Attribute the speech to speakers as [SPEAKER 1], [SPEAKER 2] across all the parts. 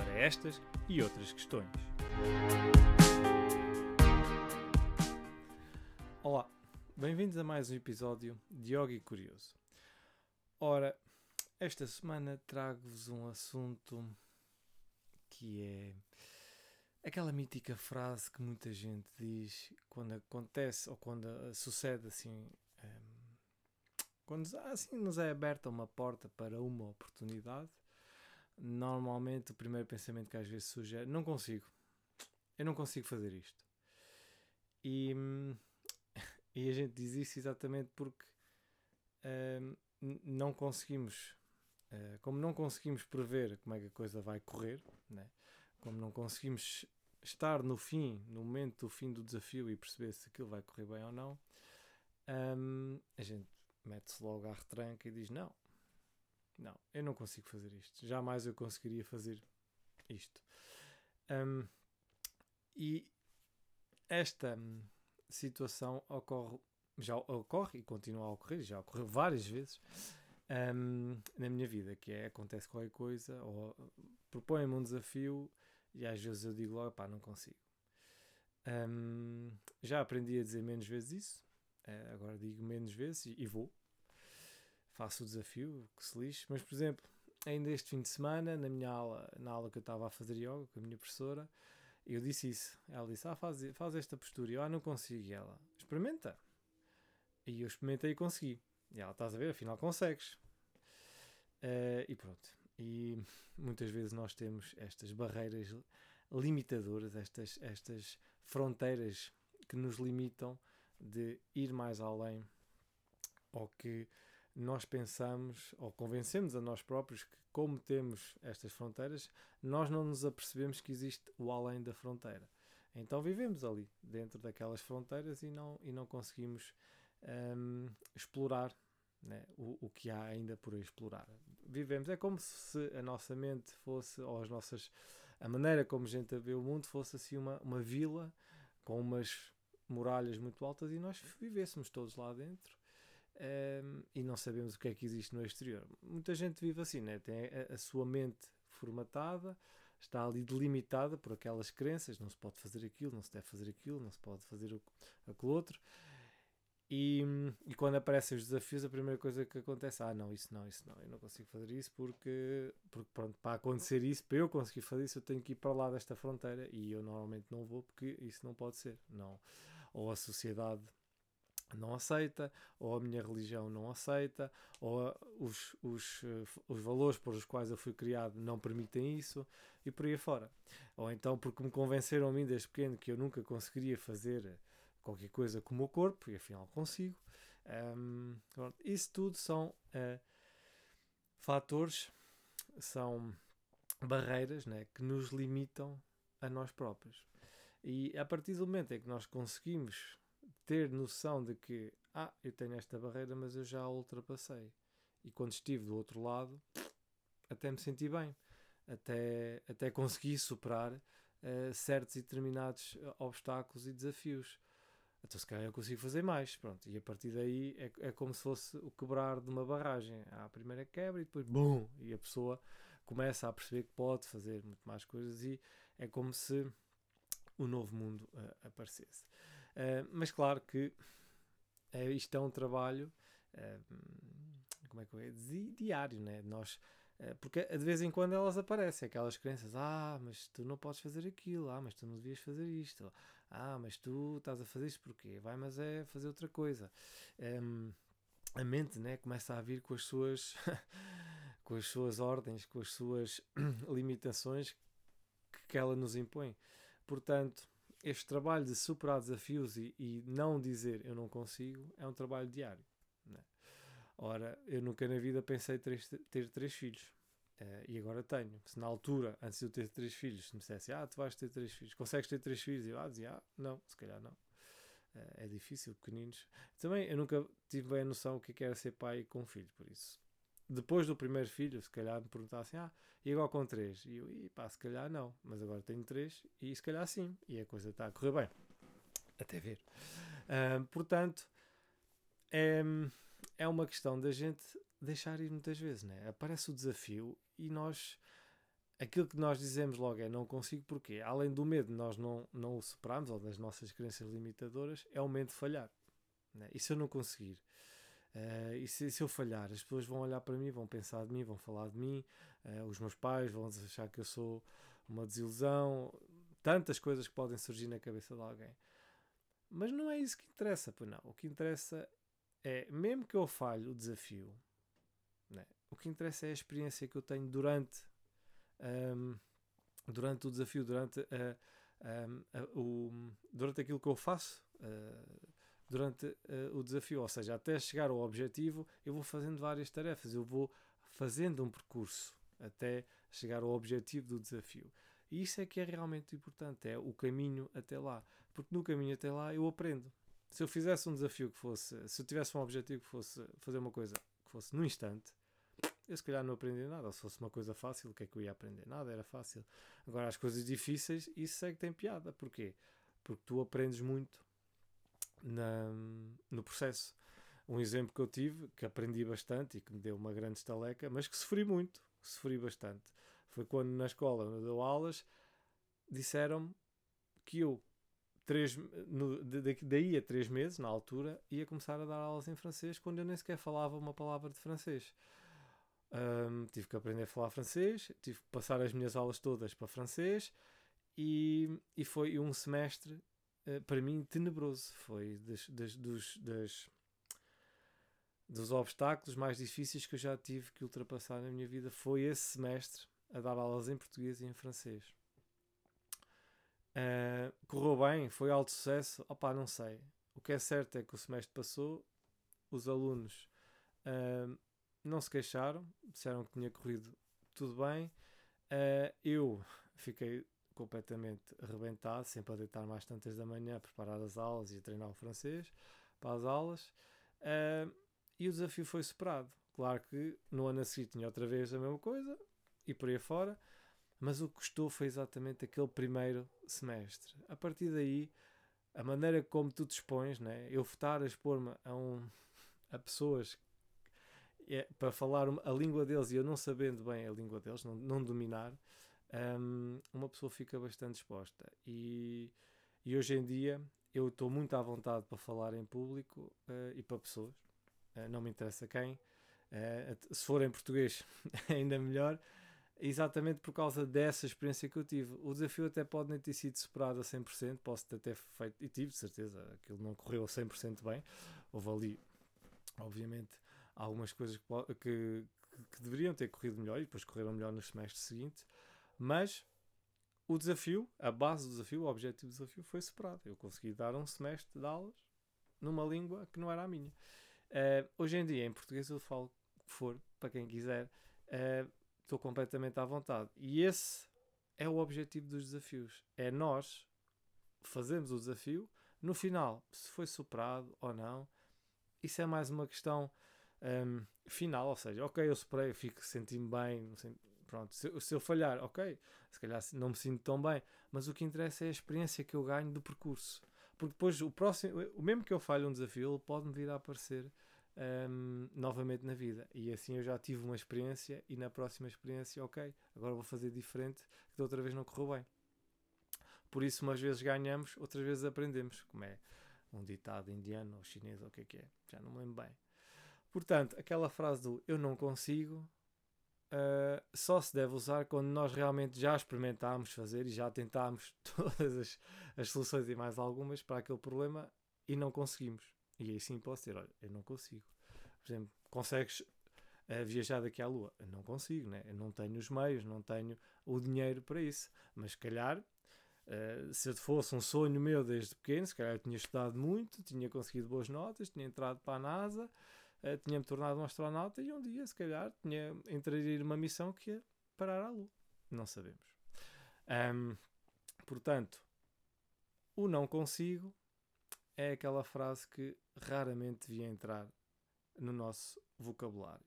[SPEAKER 1] para estas e outras questões. Olá, bem-vindos a mais um episódio de Yogi Curioso. Ora, esta semana trago-vos um assunto que é aquela mítica frase que muita gente diz quando acontece ou quando sucede assim. Um, quando assim nos é aberta uma porta para uma oportunidade, normalmente o primeiro pensamento que às vezes surge é: não consigo, eu não consigo fazer isto. E, e a gente diz isso exatamente porque uh, não conseguimos, uh, como não conseguimos prever como é que a coisa vai correr, né? como não conseguimos estar no fim, no momento do fim do desafio e perceber se aquilo vai correr bem ou não, um, a gente mete-se logo à retranca e diz: Não, não, eu não consigo fazer isto. Jamais eu conseguiria fazer isto. Um, e esta hum, situação ocorre, já ocorre e continua a ocorrer, já ocorreu várias vezes um, na minha vida, que é acontece qualquer coisa ou propõe-me um desafio e às vezes eu digo logo, pá, não consigo. Um, já aprendi a dizer menos vezes isso, uh, agora digo menos vezes e vou faço o desafio, que se lixe. Mas, por exemplo, ainda este fim de semana, na minha aula, na aula que eu estava a fazer yoga com a minha professora, eu disse isso. Ela disse: Ah, faz, faz esta postura. E eu, ah, não consigo. E ela, experimenta. E eu experimentei e consegui. E ela, estás a ver, afinal consegues. Uh, e pronto. E muitas vezes nós temos estas barreiras limitadoras, estas, estas fronteiras que nos limitam de ir mais além ou que nós pensamos ou convencemos a nós próprios que, como temos estas fronteiras, nós não nos apercebemos que existe o além da fronteira. Então vivemos ali, dentro daquelas fronteiras e não, e não conseguimos um, explorar né, o, o que há ainda por explorar. Vivemos, é como se a nossa mente fosse, ou as nossas, a maneira como a gente vê o mundo fosse assim uma, uma vila com umas muralhas muito altas e nós vivêssemos todos lá dentro um, e não sabemos o que é que existe no exterior. Muita gente vive assim, né? tem a, a, sua mente formatada, está ali delimitada por aquelas crenças: não se pode fazer aquilo, não se deve fazer aquilo, não se pode fazer aquilo outro. E, e quando aparecem os desafios, a primeira coisa que acontece é: ah, não, isso não, isso não, eu não consigo fazer isso porque, porque pronto, para acontecer isso, para eu conseguir fazer isso, eu tenho que ir para lá desta fronteira e eu normalmente não vou porque isso não pode ser. Não. Ou a sociedade não aceita, ou a minha religião não aceita, ou os, os, eh, os valores por os quais eu fui criado não permitem isso, e por aí fora. Ou então porque me convenceram a mim desde pequeno que eu nunca conseguiria fazer qualquer coisa com o meu corpo, e afinal consigo. Um, isso tudo são uh, fatores, são barreiras né, que nos limitam a nós próprios. E a partir do momento em que nós conseguimos ter noção de que, ah, eu tenho esta barreira, mas eu já a ultrapassei. E quando estive do outro lado, até me senti bem, até, até consegui superar uh, certos e determinados eh, obstáculos e desafios. Então, se calhar, eu consigo fazer mais. Pronto, e a partir daí é, é como se fosse o quebrar de uma barragem. Há a primeira quebra e depois, bum! E a pessoa começa a perceber que pode fazer muito mais coisas e é como se o novo mundo uh, aparecesse. Uh, mas claro que uh, isto é um trabalho, como é que é? Diário, né? Nós, porque de vez em quando elas aparecem, aquelas crenças, ah, mas tu não podes fazer aquilo, ah, mas tu não devias fazer isto, ah, mas tu estás a fazer isto porquê? Vai, mas é fazer outra coisa. Um, a mente né, começa a vir com as suas com as suas ordens, com as suas limitações que ela nos impõe. Portanto, este trabalho de superar desafios e, e, não dizer eu não consigo é um trabalho diário. Né? Ora, eu nunca na vida pensei ter, ter três filhos. Uh, e agora tenho. Se na altura, antes de eu ter três filhos, se me dissesse, ah, tu vais ter três filhos, consegues ter três filhos? E eu ah, dizia, ah, não, se calhar não. Uh, é difícil, pequeninos. Também eu nunca tive bem a noção o que é era ser pai com filho, por isso. Depois do primeiro filho, se calhar me perguntassem, ah, e agora com três? E eu, e pá, se calhar não, mas agora tenho três e se calhar sim, e a coisa está a correr bem. Até ver. Portanto, é, é uma questão da gente deixar ir muitas vezes, né? Aparece o desafio e nós aquilo que nós dizemos logo é não consigo porque além do medo de nós não, não o superarmos ou das nossas crenças limitadoras é o medo de falhar né? e se eu não conseguir uh, e se, se, eu falhar as pessoas vão olhar para mim vão pensar de mim vão falar de mim uh, os meus pais vão achar que eu sou uma desilusão tantas coisas que podem surgir na cabeça de alguém mas não é isso que interessa pois não o que interessa é mesmo que eu falhe o desafio né? O que interessa é a experiência que eu tenho durante, um, durante o desafio, durante, uh, um, uh, o, durante aquilo que eu faço. Uh, durante uh, o desafio, ou seja, até chegar ao objetivo, eu vou fazendo várias tarefas, eu vou fazendo um percurso até chegar ao objetivo do desafio. E isso é que é realmente importante, é o caminho até lá, porque no caminho até lá eu aprendo. Se eu fizesse um desafio que fosse, se eu tivesse um objetivo que fosse fazer uma coisa que fosse no instante, eu se calhar não aprendi nada. Se fosse uma coisa fácil, o que é que eu ia aprender? Nada, era fácil. Agora, as coisas difíceis, isso é que tem piada. Porquê? Porque tu aprendes muito na, no processo. Um exemplo que eu tive, que aprendi bastante e que me deu uma grande estaleca, mas que sofri muito, sofri bastante, foi quando na escola, onde eu dou aulas, disseram-me que eu, três, no, daí a três meses, na altura, ia começar a dar aulas em francês, quando eu nem sequer falava uma palavra de francês. Um, tive que aprender a falar francês, tive que passar as minhas aulas todas para francês e, e foi um semestre para mim tenebroso. Foi das, das, dos, das, dos obstáculos mais difíceis que eu já tive que ultrapassar na minha vida. Foi esse semestre a dar aulas em português e em francês. Uh, correu bem, foi alto sucesso. Opá, não sei. O que é certo é que o semestre passou, os alunos uh, não se queixaram, disseram que tinha corrido tudo bem. Uh, eu fiquei completamente arrebentado, sempre a deitar mais tantas da manhã, a preparar as aulas e a treinar o francês para as aulas. Uh, e o desafio foi superado. Claro que no ano a seguir tinha outra vez a mesma coisa e por aí fora, mas o que custou foi exatamente aquele primeiro semestre. A partir daí, a maneira como tu te expões, né? eu estar a expor-me a, um, a pessoas é, para falar a língua deles e eu não sabendo bem a língua deles, não, não dominar, um, uma pessoa fica bastante exposta. E, e hoje em dia eu estou muito à vontade para falar em público uh, e para pessoas, uh, não me interessa quem. Uh, se for em português, ainda melhor, exatamente por causa dessa experiência que eu tive. O desafio até pode nem ter sido superado a 100%, posso ter até feito, e tive de certeza, aquilo não correu a 100% bem. Houve ali, obviamente, algumas coisas que, que, que, deveriam ter corrido melhor e depois correram melhor nos semestres seguintes, mas o desafio, a base do desafio, o objetivo do desafio foi superado. Eu consegui dar um semestre de aulas numa língua que não era a minha. Uh, hoje em dia, em português, eu falo o que for, para quem quiser, uh, estou completamente à vontade. E esse é o objetivo dos desafios. É nós fazermos o desafio, no final, se foi superado ou não, isso é mais uma questão um, final, ou seja, ok, eu superei, fico, senti-me bem, pronto, se, se, eu falhar, ok, se calhar não me sinto tão bem, mas o que interessa é a experiência que eu ganho do percurso, porque depois o próximo, o mesmo que eu falhe um desafio, ele pode-me vir a aparecer um, novamente na vida, e assim eu já tive uma experiência, e na próxima experiência, ok, agora vou fazer diferente, que da outra vez não correu bem. Por isso, umas vezes ganhamos, outras vezes aprendemos, como é um ditado indiano ou chinês ou o que é que é, já não me lembro bem. Portanto, aquela frase do eu não consigo uh, só se deve usar quando nós realmente já experimentámos fazer e já tentámos todas as, as soluções e mais algumas para aquele problema e não conseguimos. E aí sim posso dizer: olha, eu não consigo. Por exemplo, consegues uh, viajar daqui à Lua? Eu não consigo, né? eu não tenho os meios, não tenho o dinheiro para isso. Mas se calhar Uh, se fosse um sonho meu desde pequeno, se calhar eu tinha estudado muito, tinha conseguido boas notas, tinha entrado para a NASA, uh, tinha-me tornado um astronauta e um dia, se calhar, tinha entraria uma missão que ia parar à Lua? Não sabemos. Um, portanto, o não consigo é aquela frase que raramente devia entrar no nosso vocabulário.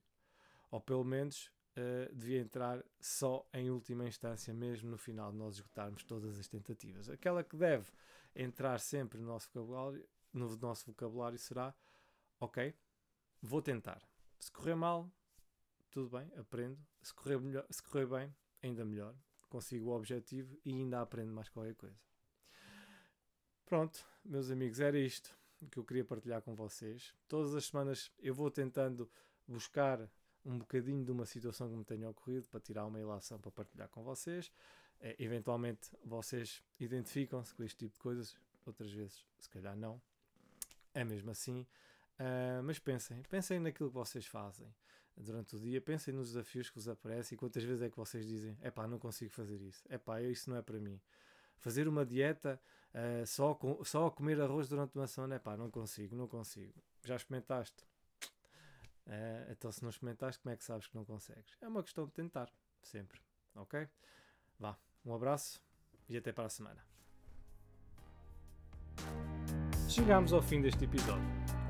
[SPEAKER 1] Ou pelo menos uh, devia entrar só em última instância, mesmo no final de nós esgotarmos todas as tentativas. Aquela que deve entrar sempre no nosso vocabulário, no nosso vocabulário será: Ok, vou tentar. Se correr mal, tudo bem, aprendo. Se correr, melhor, se correr bem, ainda melhor. Consigo o objetivo e ainda aprendo mais qualquer coisa. Pronto, meus amigos, era isto que eu queria partilhar com vocês. Todas as semanas eu vou tentando buscar um bocadinho de uma situação que me tenha ocorrido para tirar uma ilação para partilhar com vocês. É, eventualmente vocês identificam-se com este tipo de coisas, outras vezes se calhar não. É mesmo assim. Uh, mas pensem, pensem naquilo que vocês fazem durante o dia, pensem nos desafios que vos aparecem e quantas vezes é que vocês dizem: é pá, não consigo fazer isso, é pá, isso não é para mim. Fazer uma dieta uh, só, com, só a comer arroz durante uma semana, é pá, não consigo, não consigo. Já experimentaste? Uh, então, se não experimentaste, como é que sabes que não consegues? É uma questão de tentar, sempre. Ok? Vá, um abraço e até para a semana. Chegamos ao fim deste episódio.